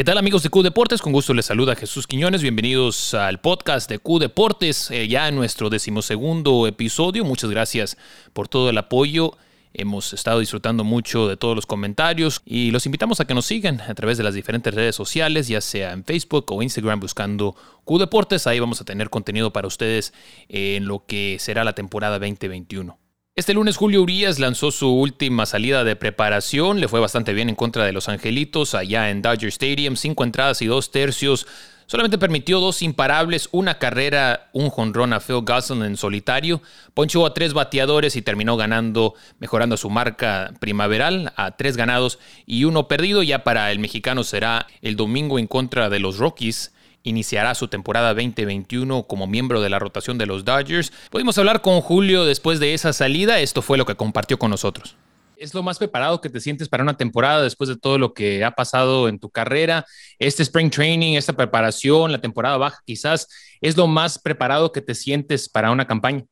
¿Qué tal amigos de Q Deportes? Con gusto les saluda Jesús Quiñones. Bienvenidos al podcast de Q Deportes, eh, ya en nuestro decimosegundo episodio. Muchas gracias por todo el apoyo. Hemos estado disfrutando mucho de todos los comentarios y los invitamos a que nos sigan a través de las diferentes redes sociales, ya sea en Facebook o Instagram buscando Q Deportes. Ahí vamos a tener contenido para ustedes en lo que será la temporada 2021. Este lunes Julio Urias lanzó su última salida de preparación, le fue bastante bien en contra de los Angelitos allá en Dodger Stadium, cinco entradas y dos tercios. Solamente permitió dos imparables, una carrera, un jonrón a Phil Gosselin en solitario. Ponchó a tres bateadores y terminó ganando, mejorando su marca primaveral a tres ganados y uno perdido. Ya para el mexicano será el domingo en contra de los Rockies iniciará su temporada 2021 como miembro de la rotación de los Dodgers. Pudimos hablar con Julio después de esa salida, esto fue lo que compartió con nosotros. ¿Es lo más preparado que te sientes para una temporada después de todo lo que ha pasado en tu carrera? Este spring training, esta preparación, la temporada baja, quizás es lo más preparado que te sientes para una campaña.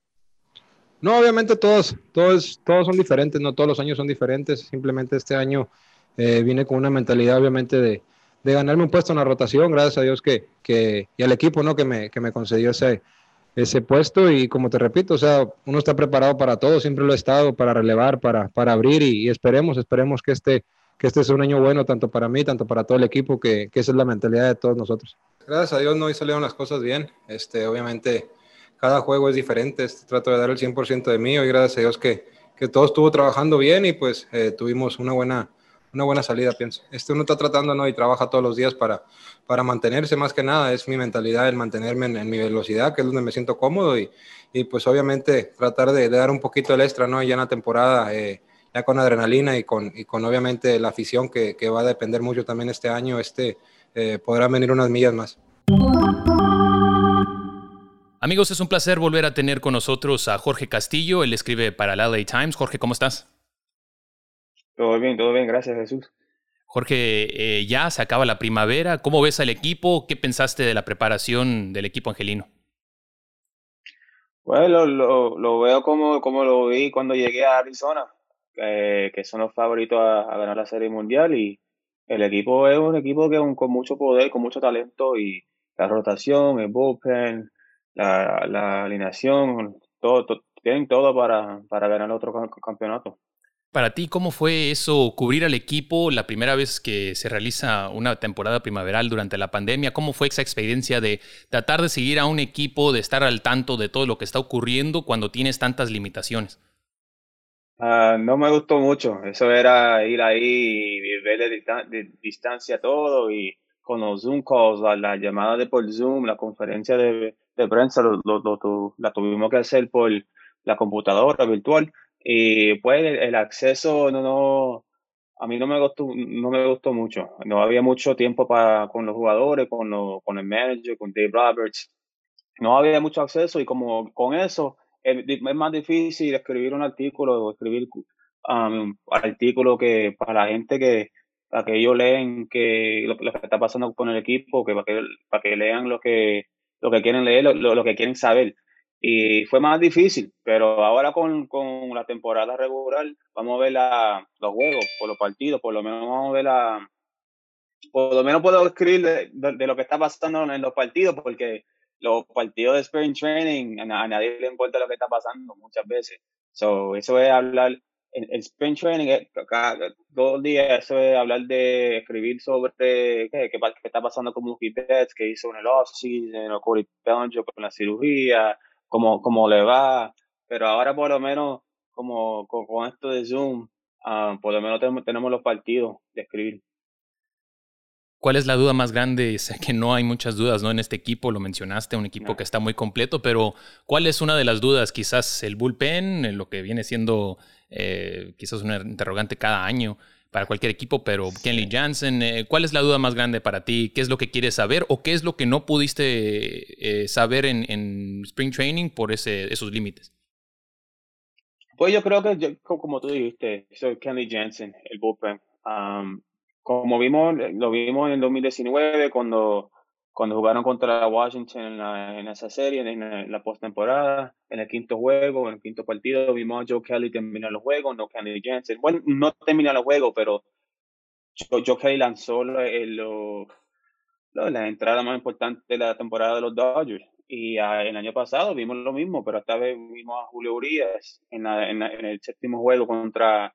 No, obviamente todos, todos, todos son diferentes, no todos los años son diferentes. Simplemente este año eh, viene con una mentalidad, obviamente, de, de ganarme un puesto en la rotación, gracias a Dios que, que y al equipo ¿no? que, me, que me concedió ese, ese puesto y como te repito, o sea, uno está preparado para todo, siempre lo he estado, para relevar, para, para abrir y, esperemos, esperemos que este, que este sea un año bueno tanto para mí, tanto para todo el equipo, que, que esa es la mentalidad de todos nosotros. Gracias a Dios no hoy salieron las cosas bien, este, obviamente cada juego es diferente, este, trato de dar el 100% de mí, hoy gracias a Dios que, que todo estuvo trabajando bien y pues eh, tuvimos una buena una buena salida, pienso. Este uno está tratando, ¿no? Y trabaja todos los días para, para mantenerse más que nada. Es mi mentalidad el mantenerme en, mi velocidad, que es donde me siento cómodo y, y pues obviamente tratar de, dar un poquito el extra, ¿no? Ya en la temporada, eh, ya con adrenalina y con, y con obviamente la afición que, va a depender mucho también este año, este, eh, podrán venir unas millas más. Amigos, es un placer volver a tener con nosotros a Jorge Castillo. Él escribe para la LA Times. Jorge, ¿cómo estás? Todo bien, todo bien, gracias Jesús. Jorge, eh, ya se acaba la primavera. ¿Cómo ves al equipo? ¿Qué pensaste de la preparación del equipo angelino? Bueno, lo, lo, veo como, como lo vi cuando llegué a Arizona, que son los favoritos a, ganar la Serie Mundial y el equipo es un equipo que con mucho poder, con mucho talento y la rotación, el bullpen, la, la alineación, todo, tienen todo para, para ganar otro campeonato. Para ti, ¿cómo fue eso, cubrir al equipo la primera vez que se realiza una temporada primaveral durante la pandemia? ¿Cómo fue esa experiencia de tratar de seguir a un equipo, de estar al tanto de todo lo que está ocurriendo cuando tienes tantas limitaciones? Ah, no me gustó mucho. Eso era ir ahí y ver de, distancia todo y con los Zoom calls, la, la llamada de por Zoom, la conferencia de, prensa, la tuvimos que hacer por la computadora virtual y pues el, acceso no, no, a mí no me gustó, no me gustó mucho. No había mucho tiempo para, con los jugadores, con, lo, con el manager, con Dave Roberts. No había mucho acceso y como con eso es, más difícil escribir un artículo o escribir um, artículo que para la gente que para que ellos leen que lo, que está pasando con el equipo, que para que, para que lean lo que lo que quieren leer, lo que quieren saber. Y fue más difícil, pero ahora con, con la temporada regular vamos a ver la, los juegos, por los partidos, por lo menos vamos a ver la... Por lo menos puedo escribir de, lo que está pasando en los partidos, porque los partidos de Spring Training a, nadie le importa lo que está pasando muchas veces. So, eso es hablar, el, Spring Training, es, cada, dos días, eso es hablar de escribir sobre qué, qué, qué está pasando con Mookie Betts, qué hizo en el off-season, con la cirugía, cómo, le va, pero ahora por lo menos como con, esto de Zoom, ah, por lo menos tenemos, los partidos de escribir. ¿Cuál es la duda más grande? Sé que no hay muchas dudas ¿no? en este equipo, lo mencionaste, un equipo que está muy completo, pero ¿cuál es una de las dudas? Quizás el bullpen, lo que viene siendo eh, quizás un interrogante cada año para cualquier equipo, pero Kenley Jansen, eh, ¿cuál es la duda más grande para ti? ¿Qué es lo que quieres saber o qué es lo que no pudiste eh, saber en, Spring Training por ese, esos límites? Pues yo creo que, como tú dijiste, soy Kenley Jansen, el bullpen. como vimos, lo vimos en el 2019 cuando cuando jugaron contra Washington en, esa serie, en, la postemporada, en el quinto juego, en el quinto partido, vimos a Joe Kelly terminar los juegos, no Kenny Jensen. Bueno, no terminar los juegos, pero Joe, Kelly lanzó el, la entrada más importante de la temporada de los Dodgers. Y ah, el año pasado vimos lo mismo, pero esta vez vimos a Julio Urias en, en, el séptimo juego contra,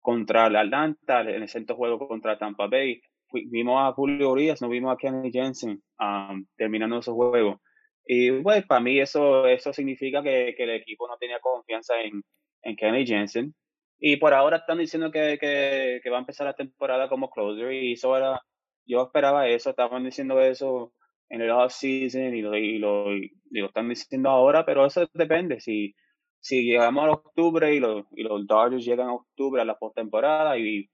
contra la Atlanta, en el sexto juego contra Tampa Bay. Vimos a Julio Urias, no vimos a Kenny Jensen um, terminando esos juegos. Y pues para mí eso, eso significa que, que el equipo no tenía confianza en, en Kenny Jensen. Y por ahora están diciendo que, que, va a empezar la temporada como closer y eso era, yo esperaba eso, estaban diciendo eso en el off-season y lo, y, lo, lo están diciendo ahora, pero eso depende. Si, si llegamos a octubre y, los y los Dodgers llegan a octubre a la postemporada y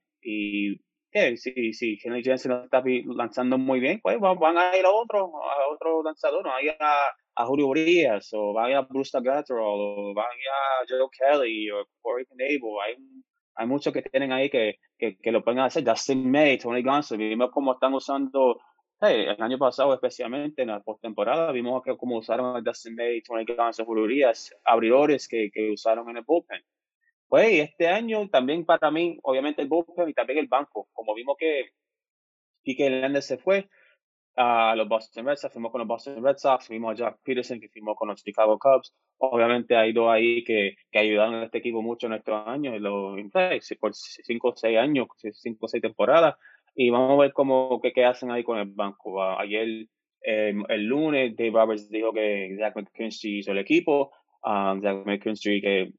¿qué? si, si Kenny Jensen está lanzando muy bien, pues van a ir a otro, a otro lanzador, van a ir a, Julio Urias, o van a ir a Bruce Gatterall, o van a Joe Kelly, o Corey Knable, hay, hay muchos que tienen ahí que, que, que lo pueden hacer, Justin May, Tony Gonsolin, vimos cómo están usando el año pasado, especialmente en la postemporada, vimos que como usaron a Dustin May, Tony Gonzalez, Urias, abridores que, que usaron en el bullpen. Pues este año también para mí, obviamente el bullpen y también el banco. Como vimos que Kike Hernández se fue a los Boston Red Sox, firmó con los Boston Red Sox, vimos a Jack Peterson que firmó con los Chicago Cubs. Obviamente hay dos ahí que, que ayudaron a este equipo mucho en estos años, los, por cinco o seis años, cinco o seis temporadas y vamos a ver cómo qué, qué hacen ahí con el banco. Ayer, eh, el lunes, Dave Roberts dijo que Zach McKinstry hizo el equipo. Um, Zach McKinstry que,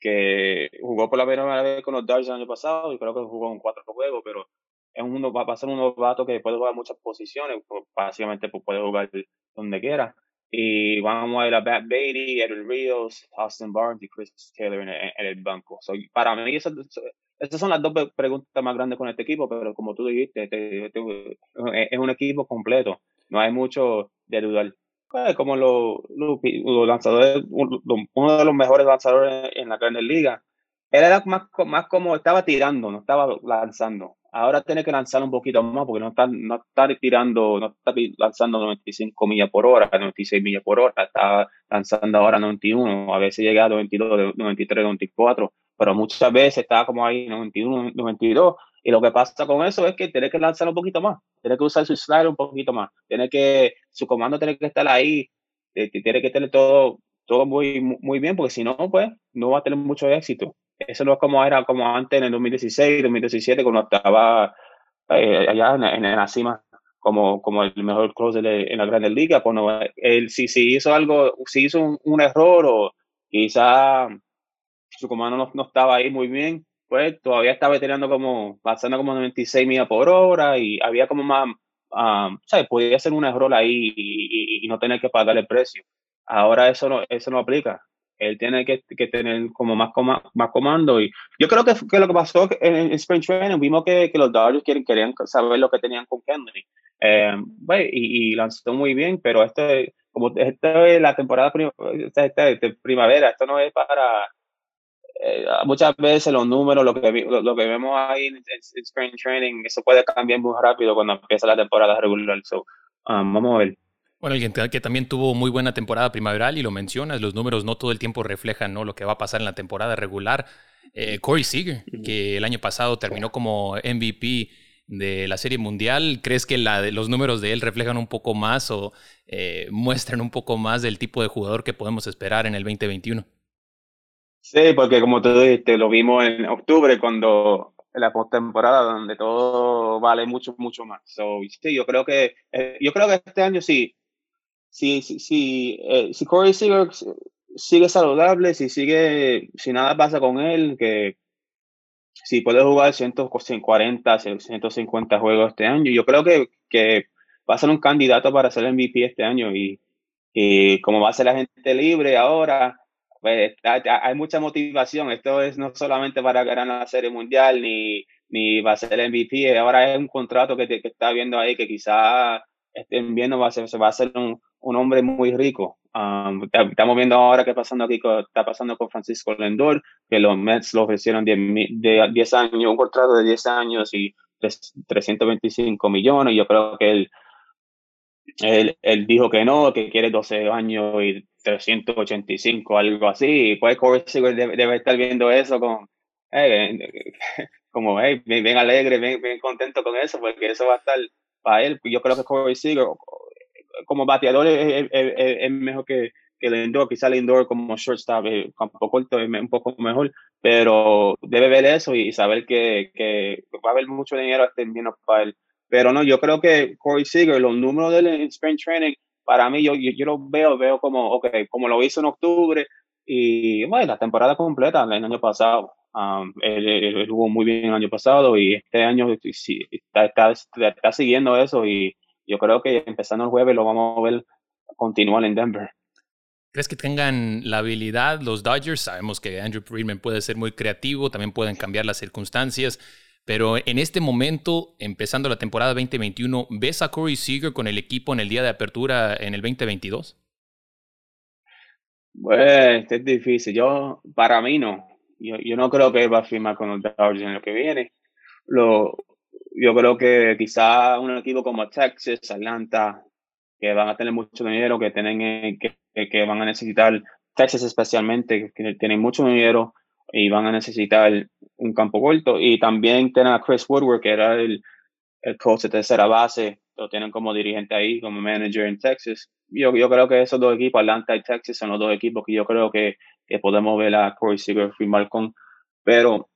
que jugó por la primera vez con los Dodgers el año pasado y creo que jugó en cuatro juegos, pero es uno, va a ser un novato que puede jugar muchas posiciones, pues, básicamente pues, puede jugar donde quiera. Y vamos a ver a Bat Beatty, Edward Rios, Austin Barnes y Chris Taylor en el, banco. para mí, eso, estas son las dos preguntas más grandes con este equipo, pero como tú dijiste, es un equipo completo. No hay mucho de dudar. Pues, como los, lanzadores, uno de los mejores lanzadores en la Grandes Liga, él era más, más como estaba tirando, no estaba lanzando. Ahora tiene que lanzar un poquito más porque no está, no está tirando, no está lanzando 95 millas por hora, 96 millas por hora, está lanzando ahora 91, a veces llega a 92, 93, 94 pero muchas veces está como ahí 91, 92. Y lo que pasa con eso es que tiene que lanzar un poquito más, tiene que usar su slider un poquito más, tiene que, su comando tiene que estar ahí, eh, tiene que tener todo, todo muy, muy bien, porque si no, pues no va a tener mucho éxito. Eso no es como era como antes en el 2016, 2017, cuando estaba eh, allá en, la cima como, como el mejor closer en la Grandes Liga, cuando él si, si hizo algo, si hizo un, un error o quizá su comando no, no, estaba ahí muy bien, pues todavía estaba tirando como, pasando como 96 millas por hora y había como más, um, ¿sabes? Podía ser un error ahí y, no tener que pagar el precio. Ahora eso no, eso no aplica. Él tiene que, tener como más, más comando y yo creo que, que lo que pasó en, Spring Training, vimos que, que los Dodgers querían, querían saber lo que tenían con Kennedy. Eh, y, lanzó muy bien, pero este, como esta es la temporada esta, esta, primavera, esto no es para eh, muchas veces los números, lo que, lo, que vemos ahí en, Spring Training, eso puede cambiar muy rápido cuando empieza la temporada regular. So, um, vamos a ver. Bueno, alguien que también tuvo muy buena temporada primaveral y lo mencionas, los números no todo el tiempo reflejan ¿no? lo que va a pasar en la temporada regular. Eh, Corey Seager, que el año pasado terminó como MVP de la Serie Mundial, ¿crees que la, los números de él reflejan un poco más o eh, muestran un poco más del tipo de jugador que podemos esperar en el 2021? Sí, porque como tú dijiste, lo vimos en octubre cuando en la postemporada donde todo vale mucho mucho más. So, sí, yo creo que eh, yo creo que este año sí si si si, eh, si Corey sigue, sigue saludable, si sigue si nada pasa con él, que si puede jugar 140, 150 juegos este año, yo creo que, que va a ser un candidato para ser MVP este año y, y como va a ser la gente libre ahora, pues hay mucha motivación. Esto es no solamente para ganar la Serie Mundial ni, ni va a ser el MVP. Ahora es un contrato que, que está viendo ahí que quizá estén viendo va a ser, se va a ser un, un hombre muy rico. Um, estamos viendo ahora qué pasando aquí, está pasando con Francisco Lendor, que los Mets lo ofrecieron de, de 10 años, un contrato de 10 años y 325 millones. Yo creo que él, él, dijo que no, que quiere 12 años y 385, algo así. Pues Corey debe, debe, estar viendo eso con, como, hey, ven, alegre, ven, contento con eso, porque eso va a estar para él. Yo creo que Corey Seager, como bateador, es, mejor que, que el indoor, quizá el indoor como shortstop, campo corto es un poco mejor, pero debe ver eso y saber que, va a haber mucho dinero este menos para él. Pero no, yo creo que Corey Seager, los números del Spring Training, para mí, yo, yo, yo lo veo, veo como, ok, como lo hizo en octubre, y bueno, la temporada completa el año pasado. Um, él, jugó muy bien el año pasado y este año está, está, está, siguiendo eso y yo creo que empezando el jueves lo vamos a ver continuar en Denver. ¿Crees que tengan la habilidad los Dodgers? Sabemos que Andrew Friedman puede ser muy creativo, también pueden cambiar las circunstancias, pero en este momento, empezando la temporada 2021, ¿ves a Corey Seager con el equipo en el día de apertura en el 2022? Pues es difícil. Yo, para mí no. Yo, no creo que va a firmar con los Dodgers en lo que viene. Lo, yo creo que quizá un equipo como Texas, Atlanta, que van a tener mucho dinero, que tienen eh, que, que van a necesitar, Texas especialmente, que tienen mucho dinero y van a necesitar un campo corto. Y también tienen a Chris Woodward, que era el, el coach de tercera base, lo tienen como dirigente ahí, como manager en Texas. Yo, yo creo que esos dos equipos, Atlanta y Texas, son los dos equipos que yo creo que, que podemos ver a Corey Seager firmar con. Pero,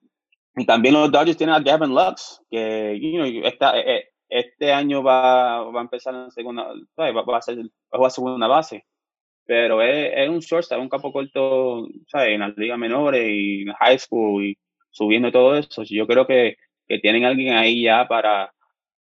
y también los Dodgers tienen a Gavin Lux, que you know, está, eh, eh, este año va, va a empezar en segunda, va, va a ser va a segunda base. Pero es, es un shortstop, un campo corto, ¿sabes? En las ligas menores y en high school y subiendo todo eso. Yo creo que, que tienen alguien ahí ya para,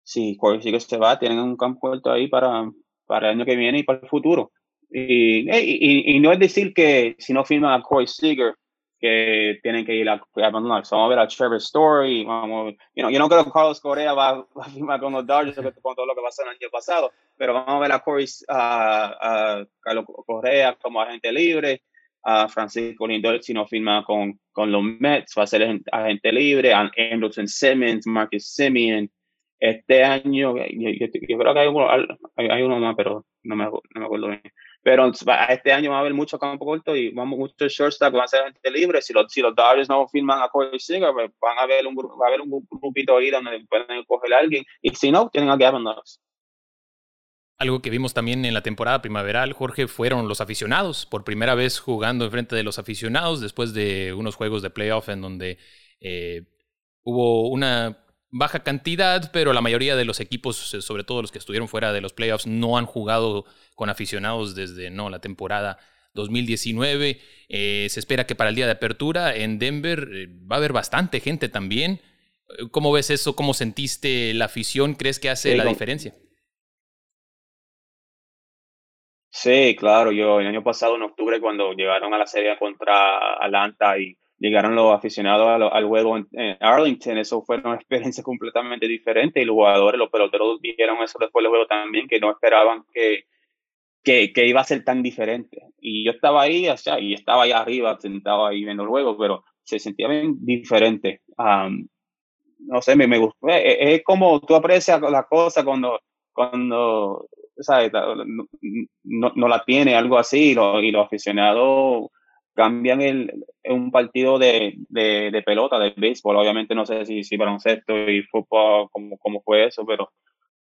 si Corey Seager se va, tienen un campo alto ahí para, para el año que viene y para el futuro. Y, y, y, no es decir que si no firman a Corey Seager, que tienen que ir a Gavin Lux. Vamos a ver a Trevor Story. Vamos, you know, yo no creo que Carlos Correa va, a firmar con los Dodgers con todo lo que pasó el año pasado, pero vamos a ver a Corey, a, Carlos Correa como agente libre, a Francisco Lindor si no firma con, con los Mets, va a ser agente libre, a Anderson Simmons, Marcus Simeon, este año, yo, creo que hay uno, hay, uno más, pero no me, no me acuerdo bien. Pero este año va a haber mucho campo corto y vamos muchos shortstop van a ser gente libre. Si los, si los Dodgers no firman a Corey Seager, pues van a haber un, va a haber un grupito ahí donde pueden coger a alguien. Y si no, tienen a Gavin. Algo que vimos también en la temporada primaveral, Jorge, fueron los aficionados. Por primera vez jugando enfrente de los aficionados después de unos juegos de playoff en donde eh, hubo una baja cantidad, pero la mayoría de los equipos, eh, sobre todo los que estuvieron fuera de los playoffs, no han jugado con aficionados desde no la temporada 2019. Eh, se espera que para el día de apertura en Denver eh, va a haber bastante gente también. ¿Cómo ves eso? ¿Cómo sentiste la afición? ¿Crees que hace la diferencia? Sí, claro. Yo el año pasado, en octubre, cuando llegaron a la serie contra Atlanta y llegaron los aficionados al, juego en, Arlington, eso fue una experiencia completamente diferente y los jugadores, los peloteros dijeron eso después del juego también, que no esperaban que, que, que iba a ser tan diferente. Y yo estaba ahí, o sea, y estaba ahí arriba, sentado ahí viendo el juego, pero se sentía bien diferente. no sé, me, me gustó. Es, como tú aprecias la cosa cuando, cuando ¿sabes? No, no, la tiene, algo así, y, y los aficionados cambian el, un partido de, de, pelota, de béisbol. Obviamente no sé si, si baloncesto y fútbol, cómo, cómo fue eso, pero,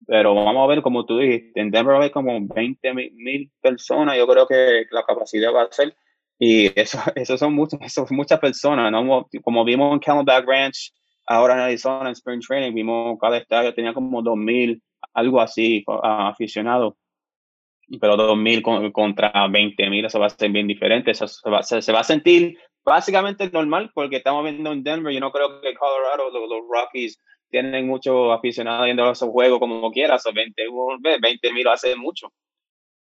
pero vamos a ver, como tú dijiste, en Denver hay como 20 mil personas, yo creo que la capacidad va a ser, y eso, eso son muchas, eso son muchas personas, ¿no? Como vimos en Camelback Ranch, ahora en Arizona, en Spring Training, vimos cada estadio tenía como 2 mil, algo así, aficionados pero 2.000 contra 20.000, eso va a ser bien diferente, eso se va, a sentir básicamente normal porque estamos viendo en Denver, yo no creo que Colorado, los, Rockies tienen muchos aficionados viendo esos juegos como quieras, 20.000 lo hace mucho.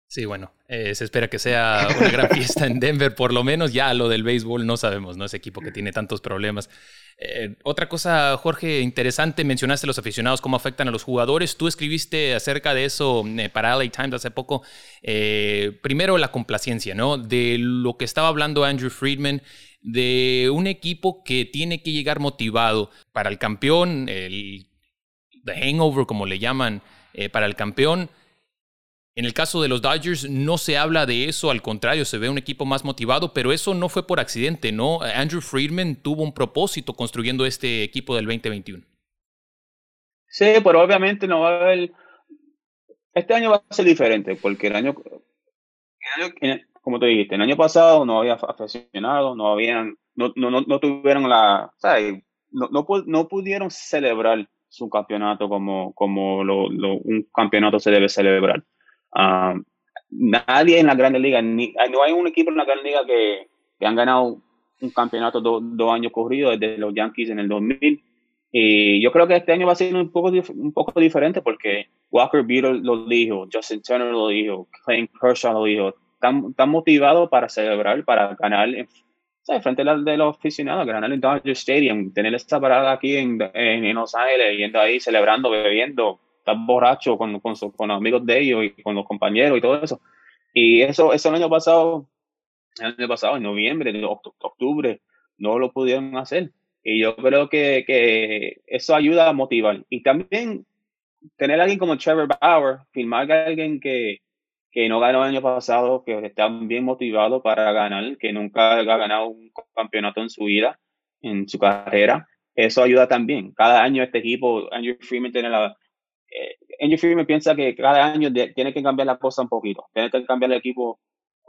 Sí, bueno, eh, se espera que sea una gran fiesta en Denver, por lo menos ya lo del béisbol no sabemos, ¿no? Ese equipo que tiene tantos problemas. Eh, otra cosa, Jorge, interesante, mencionaste los aficionados, cómo afectan a los jugadores. Tú escribiste acerca de eso eh, para LA Times hace poco. primero, la complacencia, ¿no? De lo que estaba hablando Andrew Friedman, de un equipo que tiene que llegar motivado para el campeón, el the hangover, como le llaman, para el campeón En el caso de los Dodgers no se habla de eso, al contrario, se ve un equipo más motivado, pero eso no fue por accidente, ¿no? Andrew Friedman tuvo un propósito construyendo este equipo del 2021. Sí, pero obviamente no va a haber... Este año va a ser diferente, porque el año, como te dijiste, el año pasado no había aficionados, no habían, no, no, no, tuvieron la, No, no, no pudieron celebrar su campeonato como, como lo, un campeonato se debe celebrar. Ah, nadie en la Grande Liga, ni, no hay un equipo en la Grande Liga que, que han ganado un campeonato dos años corridos desde los Yankees en el 2000. Y yo creo que este año va a ser un poco, un poco diferente porque Walker Beetle lo dijo, Justin Turner lo dijo, Clayton Kershaw lo dijo. Están, motivados para celebrar, para ganar frente a de los aficionados, ganar el Dodger Stadium, tener esta parada aquí en, en, Los Ángeles, yendo ahí, celebrando, bebiendo, estar borracho con, con, con los amigos de ellos y con los compañeros y todo eso. Y eso, eso el año pasado, el año pasado, en noviembre, en octubre, no lo pudieron hacer. Y yo creo que, que eso ayuda a motivar. Y también tener a alguien como Trevor Bauer, firmar a alguien que, que no ganó el año pasado, que está bien motivado para ganar, que nunca ha ganado un campeonato en su vida, en su carrera. Eso ayuda también. Cada año este equipo, Andrew Freeman tiene la... Eh, Andrew Freeman piensa que cada año tiene que cambiar la cosa un poquito, tiene que cambiar el equipo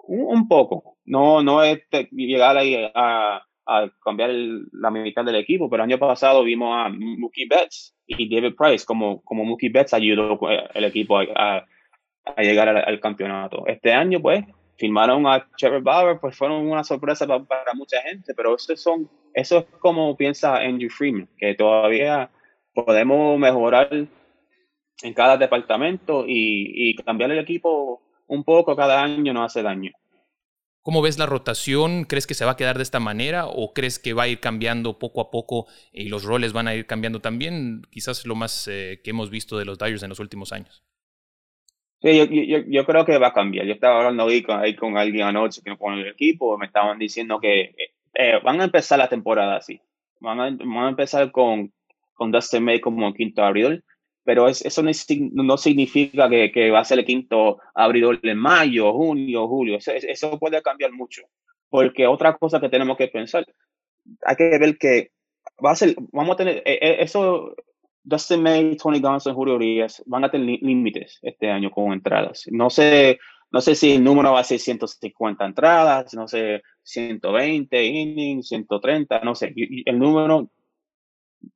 un, poco. No, no es llegar ahí a, cambiar la mitad del equipo, pero el año pasado vimos a Mookie Betts y David Price como, como Mookie Betts ayudó el equipo a llegar al, campeonato. Este año, pues, firmaron a Trevor Bauer, pues fueron una sorpresa para, mucha gente, pero eso, son, eso es como piensa Andrew Freeman, que todavía podemos mejorar en cada departamento y, y cambiar el equipo un poco cada año no hace daño. ¿Cómo ves la rotación? ¿Crees que se va a quedar de esta manera o crees que va a ir cambiando poco a poco y los roles van a ir cambiando también? Quizás lo más eh, que hemos visto de los Dodgers en los últimos años. Sí, yo, yo, yo, creo que va a cambiar. Yo estaba hablando ahí con, ahí con alguien anoche que pone el equipo, me estaban diciendo que eh, eh, van a empezar la temporada así. Van a, van a empezar con, con Dustin May como quinto abridor, pero eso no, no significa que, que, va a ser el quinto abridor en mayo, junio, julio. Eso, eso puede cambiar mucho. Porque otra cosa que tenemos que pensar, hay que ver que va a ser, vamos a tener, eh, eso Dustin May, Tony Gonson, Julio Urias van a tener límites este año con entradas. No sé, no sé si el número va a ser 150 entradas, no sé, 120 innings, 130, no sé. El número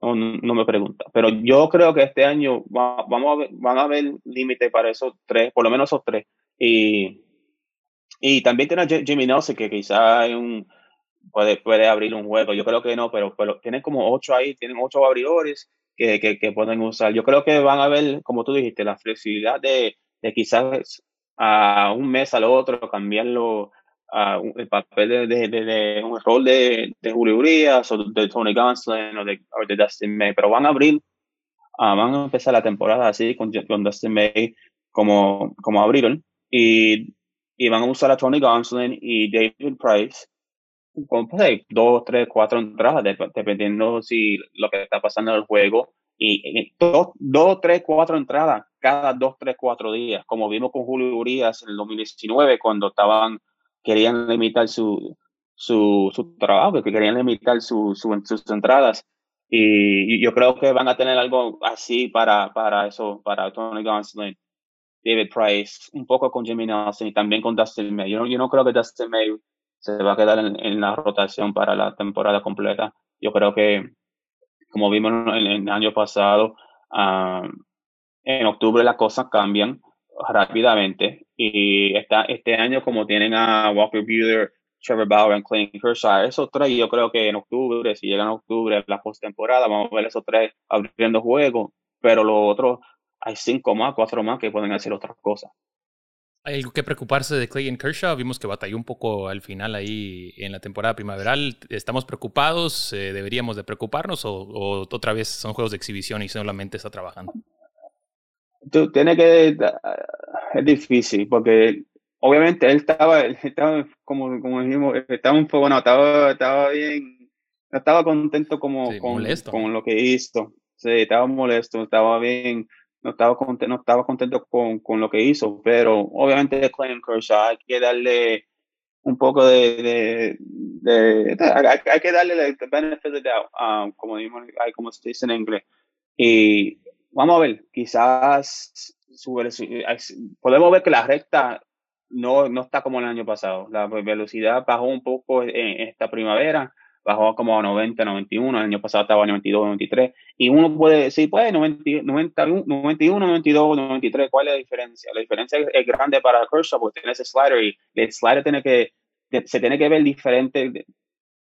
no, me pregunta. Pero yo creo que este año vamos a ver, van a haber límites para esos tres, por lo menos esos tres. Y, y también tiene a Jimmy Nelson, que quizá un, puede, puede abrir un juego. Yo creo que no, pero, pero tienen como ocho ahí, tienen ocho abridores que, que, pueden usar. Yo creo que van a ver, como tú dijiste, la flexibilidad de, de quizás a un mes al otro cambiarlo a el papel de, un rol de, de Julio Urias o de Tony Gonsolin o de, Dustin May, pero van a abrir, ah, van a empezar la temporada así con, con Dustin May como, como y, y van a usar a Tony Gonsolin y David Price con pues, dos, tres, cuatro entradas, dependiendo si lo que está pasando en el juego. Y, dos, dos, tres, cuatro entradas cada dos, tres, cuatro días, como vimos con Julio Urias en el 2019, cuando estaban, querían limitar su, su, su trabajo, que querían limitar su, sus entradas. Y, yo creo que van a tener algo así para, para eso, para Tony Gonsolin, David Price, un poco con Jimmy Nelson y también con Dustin May. Yo, yo no creo que Dustin May se va a quedar en, la rotación para la temporada completa. Yo creo que, como vimos en, el año pasado, ah, en octubre las cosas cambian rápidamente y esta, este año como tienen a Walker Buehler, Trevor Bauer y Clayton Kershaw, esos tres yo creo que en octubre, si llegan a octubre la postemporada, vamos a ver esos tres abriendo juegos, pero los otros hay cinco más, cuatro más que pueden hacer otras cosas. ¿Hay algo que preocuparse de Clayton Kershaw? Vimos que batalló un poco al final ahí en la temporada primaveral. ¿Estamos preocupados? Eh, ¿Deberíamos de preocuparnos? O, otra vez son juegos de exhibición y solamente está trabajando? Tú, tiene que... Es difícil porque obviamente él estaba, estaba como, como dijimos, estaba un poco, bueno, estaba, estaba bien, estaba contento como con, con, lo que hizo. Sí, estaba molesto, estaba bien no estaba contento, no estaba contento con, con lo que hizo, pero obviamente Clayton Kershaw hay que darle un poco de, de, hay, que darle el benefit of the doubt, um, como, como se dice en inglés. Y vamos a ver, quizás podemos ver que la recta no, no está como el año pasado. La velocidad bajó un poco en esta primavera, bajó como a 90, 91, el año pasado estaba a 92, 93, y uno puede decir, pues 90, 91, 92, 93, ¿cuál es la diferencia? La diferencia es, grande para Kershaw porque tiene ese slider y el slider tiene que, se tiene que ver diferente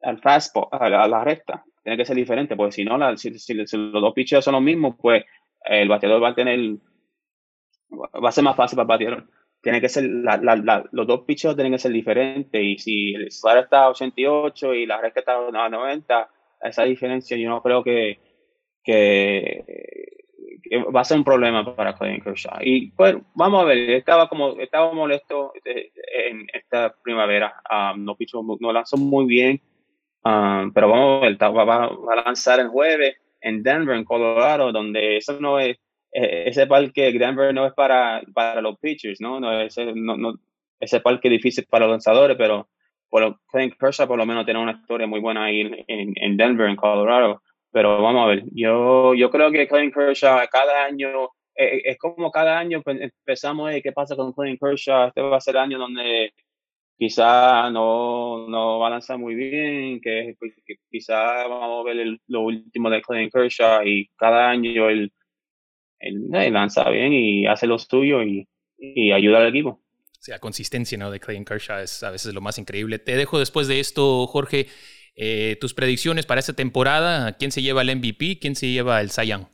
al fastball, a la, recta, tiene que ser diferente, porque si no, la, si, los dos pitches son los mismos, pues el bateador va a tener, va a ser más fácil para el bateador tiene que ser, la, la, los dos pitches tienen que ser diferentes y si el slider está a 88 y la recta está a 90, esa diferencia yo no creo que, que, va a ser un problema para Clayton Kershaw. Y pues vamos a ver, estaba como estaba molesto eh, en esta primavera, um, no, pichó, no lanzó muy bien, um, pero vamos a ver, va, va a lanzar el jueves en Denver, en Colorado, donde eso no es eh, ese parque Denver no es para, para los pitchers, ¿no? no, ese, no, no ese parque es difícil para los lanzadores, pero por Clayton Kershaw por lo menos tiene una historia muy buena ahí en, en, Denver, en Colorado. Pero vamos a ver, yo, yo creo que Clayton Kershaw cada año, eh, eh, es como cada año empezamos, ¿qué pasa con Clayton Kershaw? Este va a ser el año donde quizá no, no va a lanzar muy bien, que, que quizá vamos a ver lo último de Clayton Kershaw y cada año el él, lanza bien y hace lo suyo y, y ayuda al equipo. O sea, consistencia ¿no? de Clayton Kershaw es a veces lo más increíble. Te dejo después de esto, Jorge, eh, tus predicciones para esta temporada. ¿Quién se lleva el MVP? ¿Quién se lleva el Cy Young?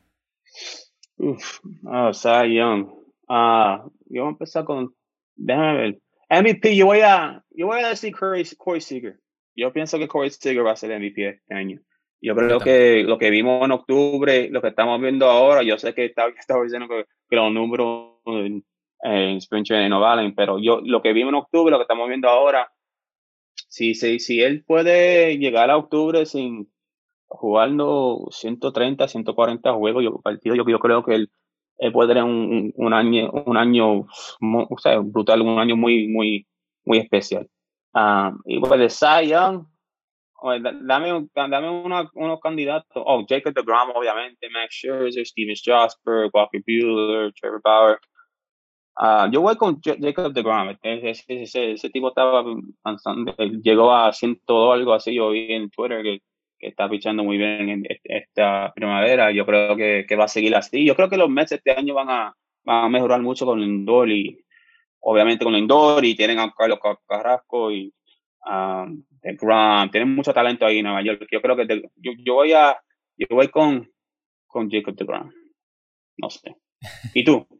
Uf, oh, Cy Young. Ah, yo voy a empezar con, déjame ver. MVP, yo voy a, yo voy a decir Corey, Corey Seager. Yo pienso que Corey Seager va a ser el MVP este año. Yo creo que lo que vimos en octubre, lo que estamos viendo ahora, yo sé que estaba, diciendo que, los números en, en Spring Training no valen, pero yo lo que vimos en octubre, lo que estamos viendo ahora, si, si, si él puede llegar a octubre sin jugando 130, 140 juegos, yo, partidos, yo, yo creo que él, puede tener un, un, año, un año o sea, brutal, un año muy, muy, muy especial. Ah, y pues de Cy Young, dame, dame una, unos candidatos. Oh, Jacob DeGrom, obviamente, Max Scherzer, Steven Strasberg, Walker Bueller, Trevor Bauer. Uh, yo voy con Jacob DeGrom. Ese, ese, ese, tipo estaba llegó a 100 algo así. Yo vi en Twitter que, que está pichando muy bien en esta primavera. Yo creo que, va a seguir así. Yo creo que los meses este año van a, van a mejorar mucho con el indoor y obviamente con el indoor y tienen a Carlos Carrasco y um, Grant, tienen mucho talento ahí en Nueva York. Yo creo que yo, voy a yo voy con, con Jacob de Grant. No sé. ¿Y tú?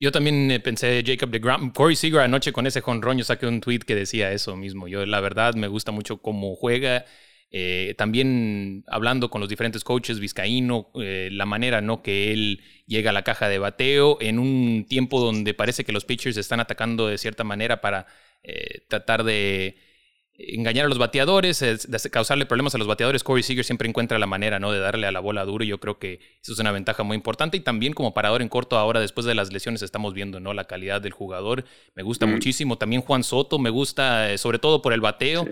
Yo también eh, pensé Jacob de Grant. Corey Seager anoche con ese jonrón, yo saqué un tweet que decía eso mismo. Yo, la verdad, me gusta mucho cómo juega. Eh, también hablando con los diferentes coaches, Vizcaíno, eh, la manera ¿no? que él llega a la caja de bateo en un tiempo donde parece que los pitchers están atacando de cierta manera para tratar de engañar a los bateadores, causarle problemas a los bateadores. Corey Seager siempre encuentra la manera ¿no? de darle a la bola duro y yo creo que eso es una ventaja muy importante. Y también como parador en corto ahora, después de las lesiones, estamos viendo ¿no? la calidad del jugador. Me gusta mm. muchísimo. También Juan Soto me gusta, eh, sobre todo por el bateo.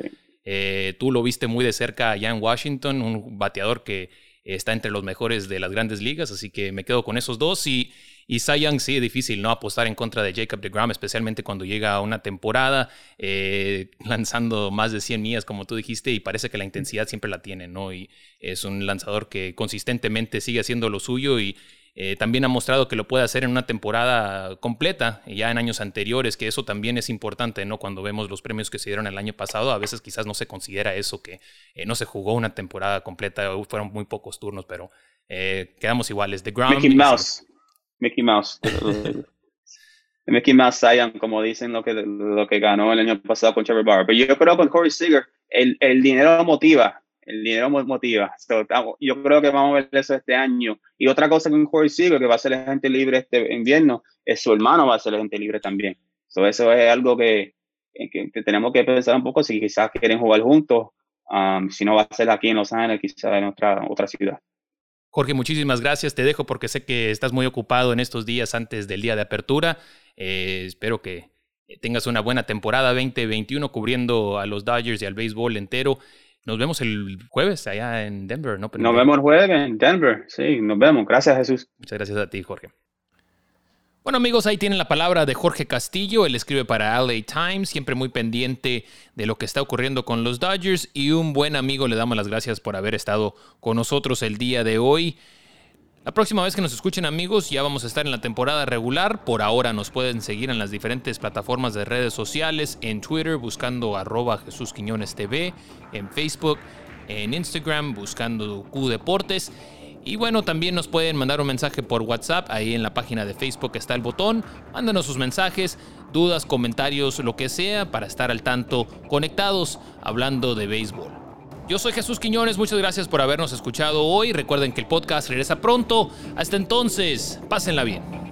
Eh, tú lo viste muy de cerca allá en Washington, un bateador que está entre los mejores de las grandes ligas, así que me quedo con esos dos. Y y Young sí es difícil, ¿no? Apostar en contra de Jacob DeGrom, especialmente cuando llega a una temporada eh, lanzando más de 100 millas, como tú dijiste, y parece que la intensidad siempre la tiene, ¿no? Y es un lanzador que consistentemente sigue haciendo lo suyo y eh, también ha mostrado que lo puede hacer en una temporada completa, ya en años anteriores, que eso también es importante, ¿no? Cuando vemos los premios que se dieron el año pasado, a veces quizás no se considera eso, que eh, no se jugó una temporada completa, fueron muy pocos turnos, pero quedamos iguales. The Ground, Mickey Mouse. Mickey Mouse. Mickey Mouse Zion, como dicen lo que, lo que ganó el año pasado con Trevor Bauer. Pero yo creo que con Corey Seager, el, el dinero motiva. El dinero motiva. yo creo que vamos a ver eso este año. Y otra cosa con Corey Seager, que va a ser gente libre este invierno, es su hermano va a ser gente libre también. eso es algo que, que, tenemos que pensar un poco si quizás quieren jugar juntos. Um, si no va a ser aquí en Los Ángeles, quizás en otra, otra ciudad. Jorge, muchísimas gracias. Te dejo porque sé que estás muy ocupado en estos días antes del día de apertura. Eh, espero que tengas una buena temporada 2021 cubriendo a los Dodgers y al béisbol entero. Nos vemos el jueves allá en Denver, ¿no? Nos vemos el jueves en Denver, sí, nos vemos. Gracias, Jesús. Muchas gracias a ti, Jorge. Bueno amigos, ahí tienen la palabra de Jorge Castillo, él escribe para LA Times, siempre muy pendiente de lo que está ocurriendo con los Dodgers y un buen amigo, le damos las gracias por haber estado con nosotros el día de hoy. La próxima vez que nos escuchen amigos ya vamos a estar en la temporada regular, por ahora nos pueden seguir en las diferentes plataformas de redes sociales, en Twitter buscando arroba Jesús Quiñones TV, en Facebook, en Instagram buscando Q Deportes y bueno, también nos pueden mandar un mensaje por WhatsApp, ahí en la página de Facebook está el botón. Mándanos sus mensajes, dudas, comentarios, lo que sea, para estar al tanto conectados hablando de béisbol. Yo soy Jesús Quiñones, muchas gracias por habernos escuchado hoy. Recuerden que el podcast regresa pronto. Hasta entonces, pásenla bien.